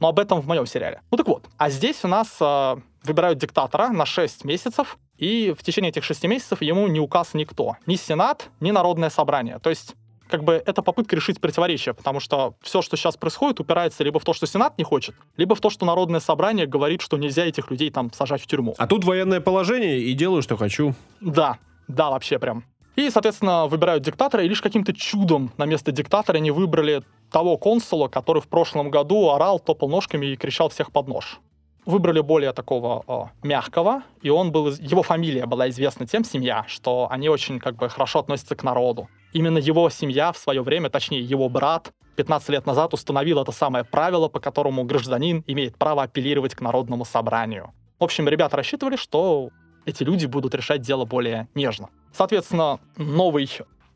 Speaker 4: Но об этом в моем сериале. Ну так вот, а здесь у нас э, выбирают диктатора на 6 месяцев, и в течение этих 6 месяцев ему не указ никто. Ни Сенат, ни Народное собрание. То есть как бы это попытка решить противоречие, потому что все, что сейчас происходит, упирается либо в то, что Сенат не хочет, либо в то, что Народное собрание говорит, что нельзя этих людей там сажать в тюрьму.
Speaker 1: А тут военное положение и делаю, что хочу.
Speaker 4: Да, да, вообще прям. И, соответственно, выбирают диктатора, и лишь каким-то чудом на место диктатора они выбрали того консула, который в прошлом году орал, топал ножками и кричал всех под нож. Выбрали более такого э, мягкого, и он был, его фамилия была известна тем, семья, что они очень как бы хорошо относятся к народу. Именно его семья в свое время, точнее его брат, 15 лет назад установил это самое правило, по которому гражданин имеет право апеллировать к народному собранию. В общем, ребята рассчитывали, что эти люди будут решать дело более нежно. Соответственно, новый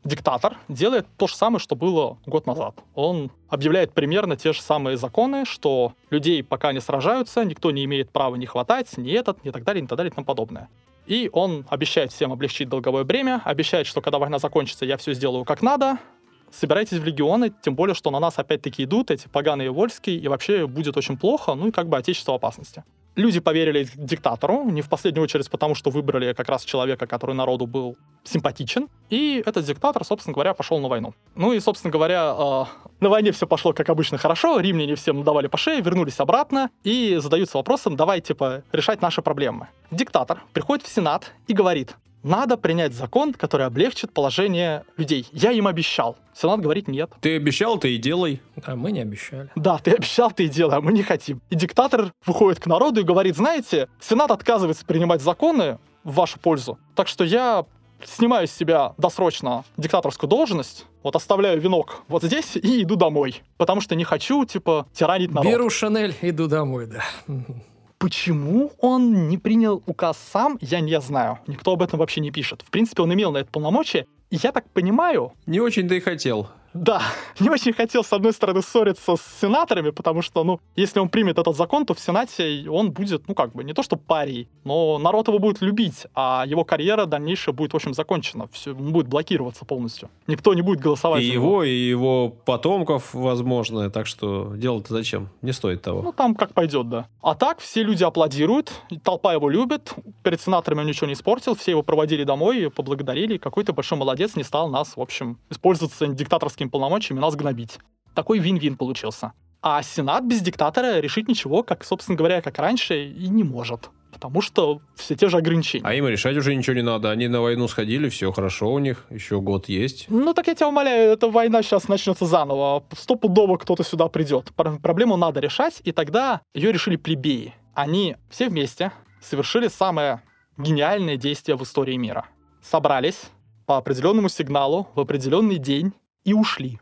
Speaker 4: диктатор делает то же самое, что было год назад. Он объявляет примерно те же самые законы, что людей пока не сражаются, никто не имеет права не хватать, ни этот, ни так далее, ни так далее, и тому подобное. И он обещает всем облегчить долговое бремя, обещает, что когда война закончится, я все сделаю как надо, собирайтесь в легионы, тем более, что на нас опять-таки идут эти поганые вольские, и вообще будет очень плохо, ну и как бы отечество в опасности. Люди поверили диктатору, не в последнюю очередь потому, что выбрали как раз человека, который народу был симпатичен. И этот диктатор, собственно говоря, пошел на войну. Ну и, собственно говоря, э, на войне все пошло, как обычно, хорошо. Римляне всем давали по шее, вернулись обратно и задаются вопросом, давай, типа, решать наши проблемы. Диктатор приходит в Сенат и говорит, надо принять закон, который облегчит положение людей. Я им обещал. Сенат говорит нет.
Speaker 1: Ты обещал, ты и делай.
Speaker 2: А мы не обещали.
Speaker 4: Да, ты обещал, ты и делай, а мы не хотим. И диктатор выходит к народу и говорит, знаете, Сенат отказывается принимать законы в вашу пользу, так что я снимаю с себя досрочно диктаторскую должность, вот оставляю венок вот здесь и иду домой, потому что не хочу, типа, тиранить народ.
Speaker 2: Беру Шанель, иду домой, да.
Speaker 4: Почему он не принял указ сам, я не знаю. Никто об этом вообще не пишет. В принципе, он имел на это полномочия. Я так понимаю,
Speaker 1: Не очень-то и хотел.
Speaker 4: Да, не очень хотел, с одной стороны, ссориться с сенаторами, потому что, ну, если он примет этот закон, то в Сенате он будет, ну, как бы, не то что парий, но народ его будет любить, а его карьера дальнейшая будет, в общем, закончена. Все будет блокироваться полностью. Никто не будет голосовать
Speaker 1: И
Speaker 4: за
Speaker 1: его, и его потомков, возможно. Так что дело-то зачем? Не стоит
Speaker 4: Ну,
Speaker 1: того.
Speaker 4: там как пойдет, да. А так все люди аплодируют, толпа его любит, перед сенаторами он ничего не испортил, все его проводили домой, поблагодарили, какой-то большой молодец не стал нас, в общем, использоваться диктаторскими полномочиями, нас гнобить. Такой вин-вин получился. А Сенат без диктатора решить ничего, как, собственно говоря, как раньше, и не может. Потому что все те же ограничения.
Speaker 1: А им решать уже ничего не надо. Они на войну сходили, все хорошо у них, еще год есть.
Speaker 4: Ну, так я тебя умоляю, эта война сейчас начнется заново. Стопудово кто-то сюда придет. Пр- Проблему надо решать, и тогда ее решили плебеи. Они все вместе совершили самое гениальное действие в истории мира. Собрались по определенному сигналу в определенный день и ушли.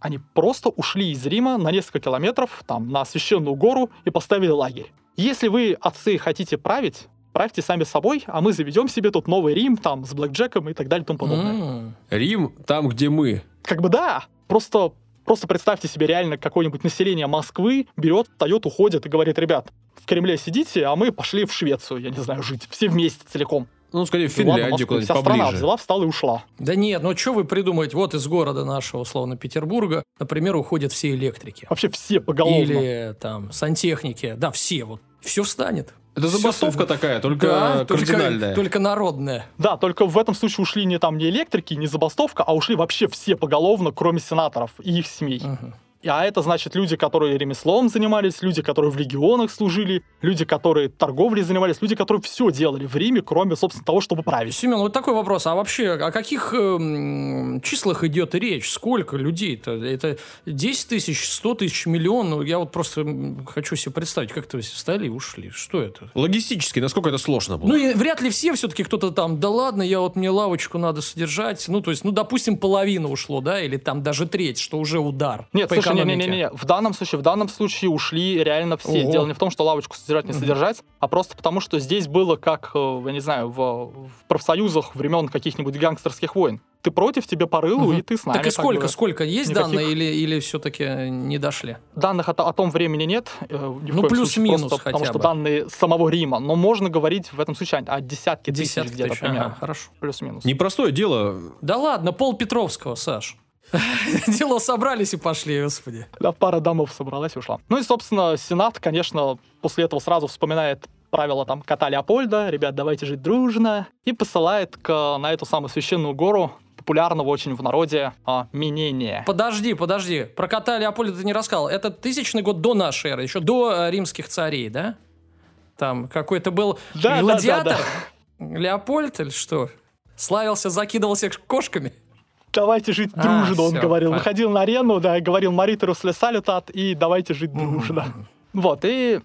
Speaker 4: Они просто ушли из Рима на несколько километров, там, на священную гору и поставили лагерь. Если вы, отцы, хотите править, правьте сами собой, а мы заведем себе тут новый Рим, там, с блэкджеком и так далее и тому подобное.
Speaker 2: М.
Speaker 1: Рим там, где мы.
Speaker 4: Как бы да, просто, просто представьте себе реально какое-нибудь население Москвы берет, встает, уходит и говорит, ребят, в Кремле сидите, а мы пошли в Швецию, я не знаю, жить. Все вместе целиком.
Speaker 1: Ну, скорее, в
Speaker 4: ладно,
Speaker 1: Финляндию куда-нибудь
Speaker 4: Вся страна
Speaker 1: поближе.
Speaker 4: взяла, встала и ушла.
Speaker 2: Да нет, ну что вы придумаете? Вот из города нашего, условно, Петербурга, например, уходят все электрики.
Speaker 4: Вообще все поголовно.
Speaker 2: Или там сантехники. Да, все вот. Все встанет.
Speaker 1: Это забастовка
Speaker 2: станет.
Speaker 1: такая, только
Speaker 2: Да, только,
Speaker 1: кардинальная.
Speaker 2: только народная.
Speaker 4: Да, только в этом случае ушли не там не электрики, не забастовка, а ушли вообще все поголовно, кроме сенаторов и их семей.
Speaker 2: Мгм.
Speaker 4: А это значит люди, которые ремеслом занимались, люди, которые в легионах служили, люди, которые торговлей занимались, люди, которые все делали в Риме, кроме, собственно, того, чтобы править.
Speaker 2: Семен, вот такой вопрос. А вообще, о каких эм, числах идет речь? Сколько людей-то? Это 10 тысяч, 100 тысяч, миллион? Ну, я вот просто хочу себе представить, как то встали и ушли. Что это?
Speaker 1: Логистически, насколько это сложно было?
Speaker 2: Ну, и вряд ли все все-таки кто-то там, да ладно, я вот мне лавочку надо содержать. Ну, то есть, ну, допустим, половина ушло, да, или там даже треть, что уже удар.
Speaker 4: Нет, слушай,
Speaker 2: экономике.
Speaker 4: не-не-не, в данном случае, в данном случае ушли реально все.
Speaker 2: Ого.
Speaker 4: Дело не в том, что лавочку содержать, не содержать, а просто потому, что здесь было как, э, я не знаю, в, в профсоюзах времен каких-нибудь гангстерских войн. Ты против, тебе по рылу,
Speaker 2: Мгм.
Speaker 4: и ты с нами.
Speaker 2: Так и сколько,
Speaker 4: бы.
Speaker 2: сколько? Есть
Speaker 4: никаких-
Speaker 2: данные или, или все-таки не дошли?
Speaker 4: Данных о, о том времени нет. э,
Speaker 2: Ну, плюс-минус
Speaker 4: просто потому
Speaker 2: хотя
Speaker 4: что данные самого Рима. Но можно говорить в этом случае о десятке тысяч где-то
Speaker 2: тысяч.
Speaker 4: примерно.
Speaker 2: Ага, хорошо.
Speaker 4: Плюс-минус.
Speaker 1: Непростое дело.
Speaker 2: Да ладно, Пол Петровского, Саш. Дело собрались и пошли, господи.
Speaker 4: Да, пара домов собралась и ушла. Ну и, собственно, Сенат, конечно, после этого сразу вспоминает правила там кота Леопольда, ребят, давайте жить дружно, и посылает к, на эту самую священную гору популярного очень в народе а, Минения.
Speaker 2: Подожди, подожди. Про кота Леопольда ты не рассказал. Это тысячный год до нашей эры, еще до э, римских царей, да? Там какой-то был
Speaker 4: Да, да,
Speaker 2: гладиатор.
Speaker 4: да,
Speaker 2: Леопольд или что? Славился, закидывался кошками.
Speaker 4: Давайте жить
Speaker 2: А,
Speaker 4: дружно, он
Speaker 2: всё,
Speaker 4: говорил.
Speaker 2: понятно.
Speaker 4: Выходил на арену, да, говорил Маритерус Лесалютат, и давайте жить дружно. Вот, и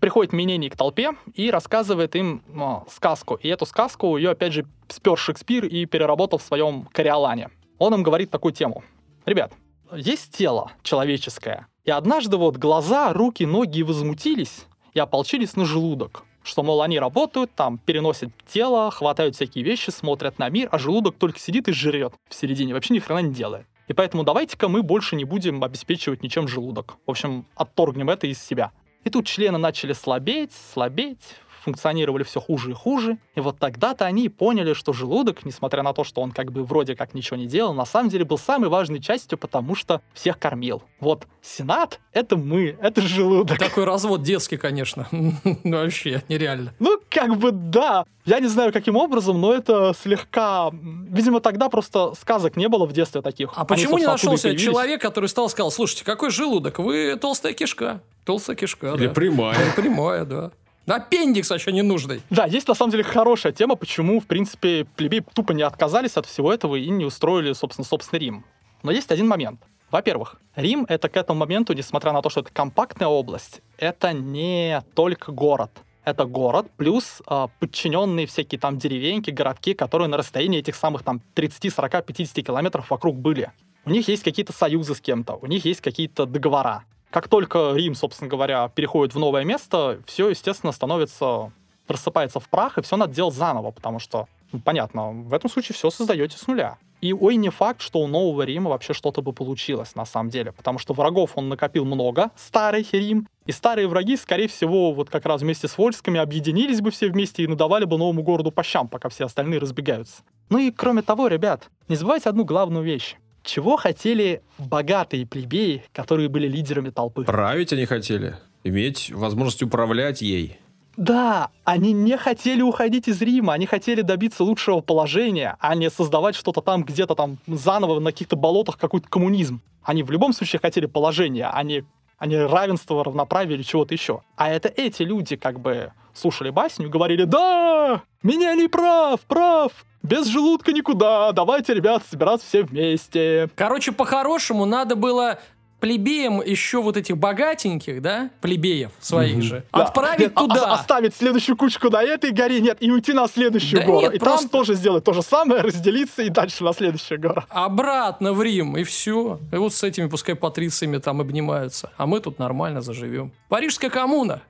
Speaker 4: приходит Минений к толпе и рассказывает им а, сказку. И эту сказку ее, опять же, спер Шекспир и переработал в своем Кориолане. Он им говорит такую тему. Ребят, есть тело человеческое, и однажды вот глаза, руки, ноги возмутились и ополчились на желудок. Что, мол, они работают, там, переносят тело, хватают всякие вещи, смотрят на мир, а желудок только сидит и жрет в середине, вообще ни хрена не делает. И поэтому давайте-ка мы больше не будем обеспечивать ничем желудок. В общем, отторгнем это из себя. И тут члены начали слабеть, слабеть. Функционировали все хуже и хуже. И вот тогда-то они поняли, что желудок, несмотря на то, что он как бы вроде как ничего не делал, на самом деле был самой важной частью, потому что всех кормил. Вот Сенат — это мы, это желудок.
Speaker 2: Такой развод детский, конечно. Вообще, нереально.
Speaker 4: Ну, как бы да. Я не знаю, каким образом, но это слегка... Видимо, тогда просто сказок не было в детстве таких.
Speaker 2: А почему не нашелся человек, который стал сказал, слушайте, какой желудок? Вы толстая кишка. Толстая кишка,
Speaker 1: Или
Speaker 2: да.
Speaker 1: прямая.
Speaker 2: Или прямая, да. Аппендикс вообще ненужный.
Speaker 4: Да, есть на самом деле хорошая тема, почему, в принципе, плебеи тупо не отказались от всего этого и не устроили, собственно, собственный Рим. Но есть один момент. Во-первых, Рим — это к этому моменту, несмотря на то, что это компактная область, это не только город. Это город плюс а, подчиненные всякие там деревеньки, городки, которые на расстоянии этих самых там 30, 40, 50 километров вокруг были. У них есть какие-то союзы с кем-то, у них есть какие-то договора. Как только Рим, собственно говоря, переходит в новое место, все, естественно, становится рассыпается в прах, и все надо делать заново, потому что, ну, понятно, в этом случае все создаете с нуля. И ой, не факт, что у Нового Рима вообще что-то бы получилось на самом деле, потому что врагов он накопил много, старый Рим, и старые враги, скорее всего, вот как раз вместе с вольскими объединились бы все вместе и надавали бы новому городу по щам, пока все остальные разбегаются. Ну и кроме того, ребят, не забывайте одну главную вещь. Чего хотели богатые плебеи, которые были лидерами толпы?
Speaker 1: Править они хотели. Иметь возможность управлять ей.
Speaker 4: Да, они не хотели уходить из Рима, они хотели добиться лучшего положения, а не создавать что-то там где-то там заново на каких-то болотах какой-то коммунизм. Они в любом случае хотели положения, а не, а не равенство, равноправие или чего-то еще. А это эти люди как бы слушали басню и говорили, да, меня не прав, прав, без желудка никуда, давайте, ребят, собираться все вместе.
Speaker 2: Короче, по-хорошему надо было плебеям еще вот этих богатеньких, да, плебеев своих
Speaker 1: Мгм.
Speaker 2: же,
Speaker 4: Да.
Speaker 2: отправить
Speaker 4: Нет, а-
Speaker 2: туда.
Speaker 4: а- оставить следующую кучку на этой горе, нет, и уйти на следующую
Speaker 2: Да
Speaker 4: гору.
Speaker 2: нет,
Speaker 4: и
Speaker 2: просто-
Speaker 4: там тоже сделать то же самое, разделиться и дальше на следующую гору.
Speaker 2: Обратно в Рим, и все. И вот с этими пускай патрициями там обнимаются. А мы тут нормально заживем. Парижская коммуна.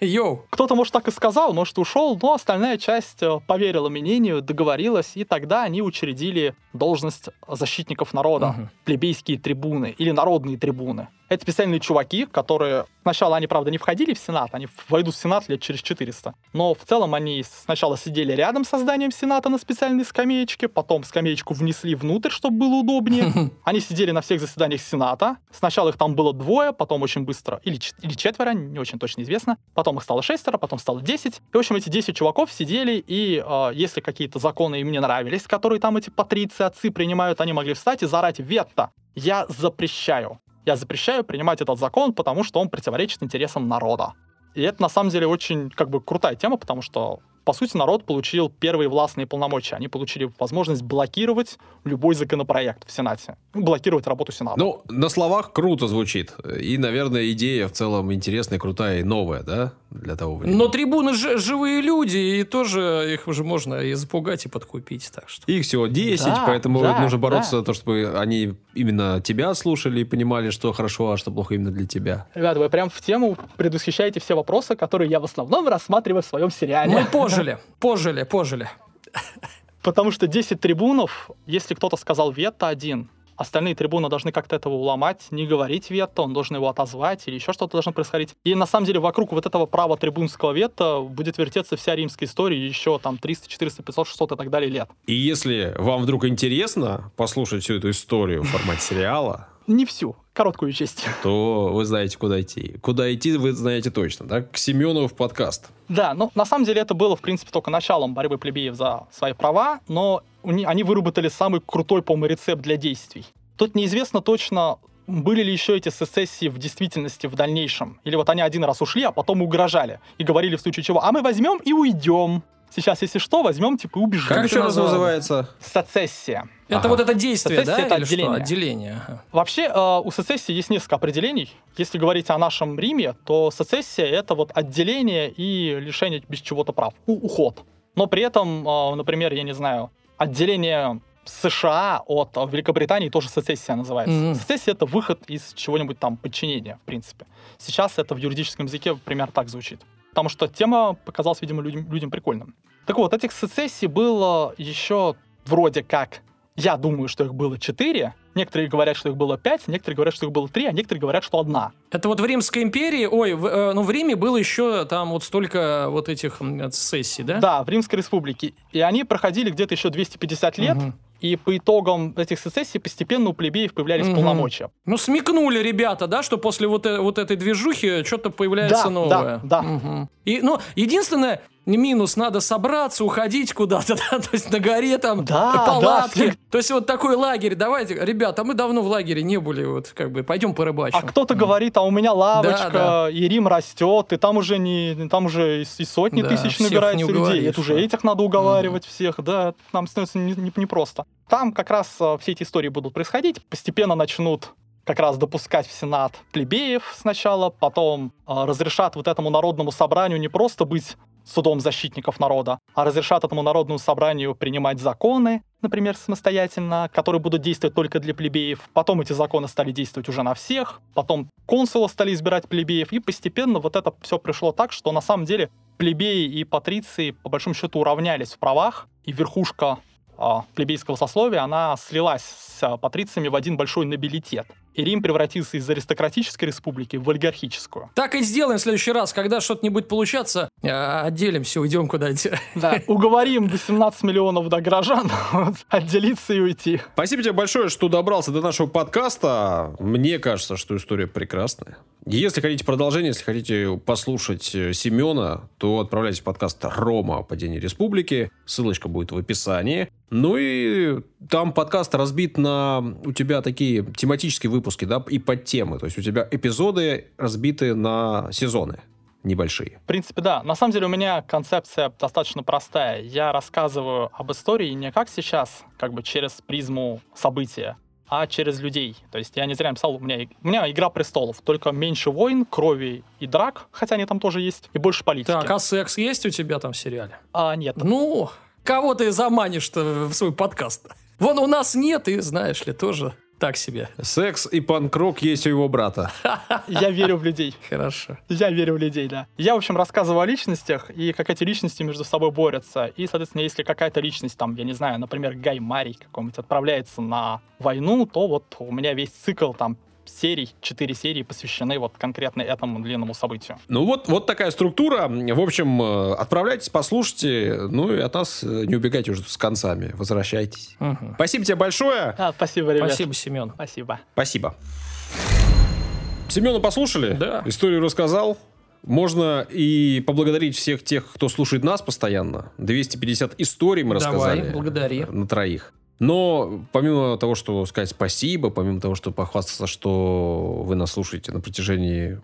Speaker 2: Йоу.
Speaker 4: Кто-то, может, так и сказал, может, ушел, но остальная часть э, поверила мнению, договорилась, и тогда они учредили должность защитников народа,
Speaker 2: Мгм.
Speaker 4: плебейские трибуны или народные трибуны. Это специальные чуваки, которые... Сначала они, правда, не входили в Сенат, они войдут в Сенат лет через 400. Но в целом они сначала сидели рядом с зданием Сената на специальной скамеечке, потом скамеечку внесли внутрь, чтобы было удобнее. Они сидели на всех заседаниях Сената. Сначала их там было двое, потом очень быстро, или, или четверо, не очень точно известно. Потом их стало шестеро, потом стало десять. И, в общем, эти 10 чуваков сидели, и э, если какие-то законы им не нравились, которые там эти патриции, отцы принимают, они могли встать и заорать «Ветто! Я запрещаю! Я запрещаю принимать этот закон, потому что он противоречит интересам народа». И это, на самом деле, очень как бы крутая тема, потому что по сути, народ получил первые властные полномочия. Они получили возможность блокировать любой законопроект в Сенате. Ну, Блокировать работу Сената.
Speaker 1: Ну, на словах круто звучит. И, наверное, идея в целом интересная, крутая и новая, да? Для того времени.
Speaker 2: Но трибуны же живые люди, и тоже их уже можно и запугать, и подкупить. Так что.
Speaker 1: Их всего 10,
Speaker 4: Да,
Speaker 1: поэтому
Speaker 4: да,
Speaker 1: нужно бороться
Speaker 4: да.
Speaker 1: за то, чтобы они именно тебя слушали и понимали, что хорошо, а что плохо именно для тебя.
Speaker 4: Ребята, вы прям в тему предвосхищаете все вопросы, которые я в основном рассматриваю в своем сериале.
Speaker 2: Мы пожили, пожили, пожили.
Speaker 4: Потому что 10 трибунов, если кто-то сказал вето один, остальные трибуны должны как-то этого уломать, не говорить вето, он должен его отозвать или еще что-то должно происходить. И на самом деле вокруг вот этого права трибунского вето будет вертеться вся римская история еще там 300, 400, 500, 600 и так далее лет.
Speaker 1: И если вам вдруг интересно послушать всю эту историю в формате сериала,
Speaker 4: Не всю, короткую часть.
Speaker 1: то вы знаете, куда идти. Куда идти, вы знаете точно, да? К Семенову в подкаст.
Speaker 4: Да, но на самом деле это было, в принципе, только началом борьбы плебеев за свои права, но они выработали самый крутой, по-моему, рецепт для действий. Тут неизвестно точно, были ли еще эти сессии в действительности в дальнейшем. Или вот они один раз ушли, а потом угрожали. И говорили в случае чего, а мы возьмем и уйдем. Сейчас, если что, возьмем, типа, и убежим.
Speaker 1: Как еще раз называется?
Speaker 4: Сецессия.
Speaker 2: Это
Speaker 1: Ага.
Speaker 2: вот это действие,
Speaker 4: Сессия
Speaker 2: да?
Speaker 4: это
Speaker 2: или что?
Speaker 4: отделение.
Speaker 2: Отделение. ага.
Speaker 4: Вообще, э, у сецессии есть несколько определений. Если говорить о нашем Риме, то сецессия — это вот отделение и лишение без чего-то прав, у- уход. Но при этом, э, например, я не знаю, отделение США от Великобритании тоже сецессия называется.
Speaker 2: Мгм.
Speaker 4: Сецессия — это выход из чего-нибудь там подчинения, в принципе. Сейчас это в юридическом языке примерно так звучит. Потому что тема показалась, видимо, людям, людям прикольным. Так вот, этих сецессий было еще вроде как Я думаю, что их было четыре. Некоторые говорят, что их было пять, некоторые говорят, что их было три, а некоторые говорят, что одна.
Speaker 2: Это вот в Римской империи, ой, в, э, ну в Риме было еще там вот столько вот этих сессий, да?
Speaker 4: Да, в Римской республике. И они проходили где-то еще 250 лет.
Speaker 2: Мгм.
Speaker 4: И по итогам этих сессий постепенно у плебеев появлялись
Speaker 2: Мгм.
Speaker 4: полномочия.
Speaker 2: Ну, смекнули ребята, да, что после вот, э- вот этой движухи что-то появляется
Speaker 4: Да,
Speaker 2: новое.
Speaker 4: да, да.
Speaker 2: Мгм. И, ну, единственное, минус, надо собраться, уходить куда-то, да, то есть на горе там
Speaker 4: Да, да,
Speaker 2: палатки.
Speaker 4: всех-
Speaker 2: То есть вот такой лагерь, давайте, ребята, мы давно в лагере не были, вот как бы, пойдем порыбачим.
Speaker 4: А кто-то говорит, а у меня лавочка,
Speaker 2: Да,
Speaker 4: и Рим растет, и там уже не, там уже и, сотни
Speaker 2: Да,
Speaker 4: тысяч набирается
Speaker 2: не
Speaker 4: людей. Это уже
Speaker 2: да.
Speaker 4: этих надо уговаривать всех, да, нам становится не- не- непросто. Там как раз а, все эти истории будут происходить, постепенно начнут как раз допускать в Сенат плебеев сначала, потом а, разрешат вот этому народному собранию не просто быть судом защитников народа, а разрешат этому народному собранию принимать законы, например, самостоятельно, которые будут действовать только для плебеев. Потом эти законы стали действовать уже на всех. Потом консулы стали избирать плебеев. И постепенно вот это все пришло так, что на самом деле плебеи и патриции по большому счету уравнялись в правах. И верхушка плебейского сословия, она слилась с а, патрициями в один большой нобилитет. И Рим превратился из аристократической республики в олигархическую.
Speaker 2: Так и сделаем в следующий раз, когда что-то не будет получаться, а, отделимся, уйдем куда-нибудь.
Speaker 4: Да. Уговорим 18 миллионов да, горожан отделиться и уйти.
Speaker 1: Спасибо тебе большое, что добрался до нашего подкаста. Мне кажется, что история прекрасная. Если хотите продолжение, если хотите послушать э, Семена, то отправляйтесь в подкаст «Рома. Падение республики». Ссылочка будет в описании. Ну и там подкаст разбит на у тебя такие тематические выпуски, да, и под темы. То есть у тебя эпизоды разбиты на сезоны небольшие.
Speaker 4: В принципе, да. На самом деле у меня концепция достаточно простая. Я рассказываю об истории не как сейчас, как бы через призму события, а через людей. То есть я не зря написал, у меня, у меня «Игра престолов», только меньше войн, крови и драк, хотя они там тоже есть, и больше политики.
Speaker 2: Так, а секс есть у тебя там в сериале?
Speaker 4: А, нет.
Speaker 2: Ну, кого ты заманишь-то в свой подкаст? Вон у нас нет, и, знаешь ли, тоже так себе.
Speaker 1: Секс и панк-рок есть у его брата.
Speaker 4: Я верю в людей.
Speaker 2: Хорошо.
Speaker 4: Я верю в людей, да. Я, в общем, рассказываю о личностях, и как эти личности между собой борются. И, соответственно, если какая-то личность, там, я не знаю, например, Гай Марий какой-нибудь отправляется на войну, то вот у меня весь цикл, там, серий, четыре серии посвящены вот конкретно этому длинному событию.
Speaker 1: Ну вот, вот такая структура. В общем, э, отправляйтесь, послушайте. Ну и от нас э, не убегайте уже с концами. Возвращайтесь.
Speaker 2: Мгм.
Speaker 1: Спасибо тебе большое.
Speaker 4: А, спасибо, ребят.
Speaker 2: Спасибо, Семен.
Speaker 4: Спасибо.
Speaker 1: Спасибо. Семена послушали?
Speaker 2: Да.
Speaker 1: Историю рассказал. Можно и поблагодарить всех тех, кто слушает нас постоянно. 250 историй мы
Speaker 2: Давай,
Speaker 1: рассказали.
Speaker 2: благодари.
Speaker 1: На троих. Но помимо того, что сказать спасибо, помимо того, что похвастаться, что вы нас слушаете на протяжении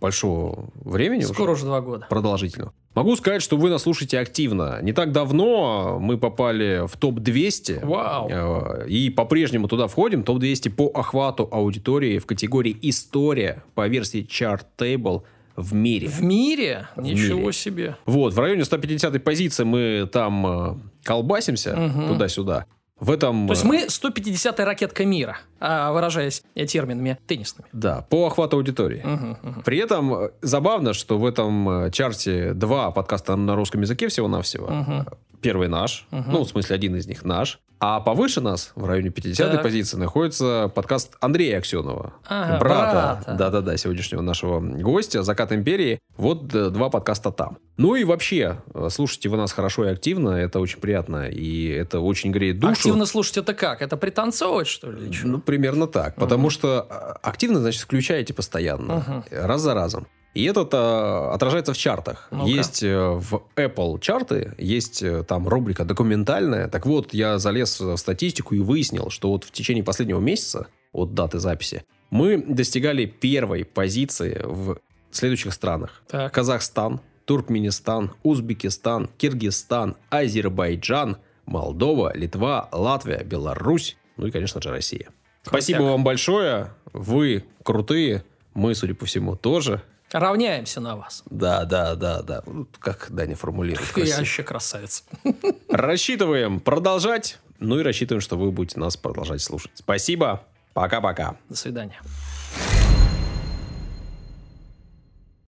Speaker 1: большого времени,
Speaker 2: Скоро
Speaker 1: уже,
Speaker 2: уже два года.
Speaker 1: продолжительного, могу сказать, что вы нас слушаете активно. Не так давно мы попали в топ-200.
Speaker 2: Вау.
Speaker 1: Э, И по-прежнему туда входим. Топ-200 по охвату аудитории в категории «История» по версии Chartable в мире.
Speaker 2: В мире?
Speaker 1: В
Speaker 2: Ничего
Speaker 1: мире.
Speaker 2: себе.
Speaker 1: Вот, в районе 150-й позиции мы там э, колбасимся
Speaker 2: Мгм.
Speaker 1: туда-сюда. В этом...
Speaker 2: То есть
Speaker 1: э,
Speaker 2: мы 150-я ракетка мира, а, выражаясь терминами теннисными.
Speaker 1: Да, по охвату аудитории.
Speaker 2: Мгм, мгм.
Speaker 1: При этом э, забавно, что в этом э, чарте два подкаста на русском языке всего-навсего.
Speaker 2: Мгм.
Speaker 1: Первый наш,
Speaker 2: Мгм.
Speaker 1: ну, в смысле, один из них наш. А повыше нас, в районе 50-й
Speaker 2: Так.
Speaker 1: позиции, находится подкаст Андрея Аксенова.
Speaker 2: Ага,
Speaker 1: брата, да-да-да, сегодняшнего нашего гостя, «Закат империи». Вот э, два подкаста там. Ну и вообще, э, слушайте вы нас хорошо и активно, это очень приятно, и это очень греет душу.
Speaker 2: Активно слушать это как? Это пританцовывать, что ли?
Speaker 1: Ну, примерно так. Потому что а, активно, значит, включаете постоянно.
Speaker 2: Мгм.
Speaker 1: Раз за разом. И это а, отражается в чартах.
Speaker 2: Ну-ка.
Speaker 1: Есть э, в Apple чарты, есть э, там рубрика документальная. Так вот, я залез в статистику и выяснил, что вот в течение последнего месяца, от даты записи, мы достигали первой позиции в следующих странах.
Speaker 2: Так.
Speaker 1: Казахстан, Туркменистан, Узбекистан, Киргизстан, Азербайджан, Молдова, Литва, Латвия, Беларусь, ну и, конечно же, Россия. Спасибо
Speaker 2: Крутяк.
Speaker 1: вам большое. Вы крутые. Мы, судя по всему, тоже.
Speaker 2: Равняемся на вас.
Speaker 1: Да, да, да, да. Вот Как Даня формулирует.
Speaker 2: Я
Speaker 1: красиво.
Speaker 2: вообще красавец.
Speaker 1: Рассчитываем продолжать. Ну и рассчитываем, что вы будете нас продолжать слушать. Спасибо. Пока-пока.
Speaker 2: До свидания.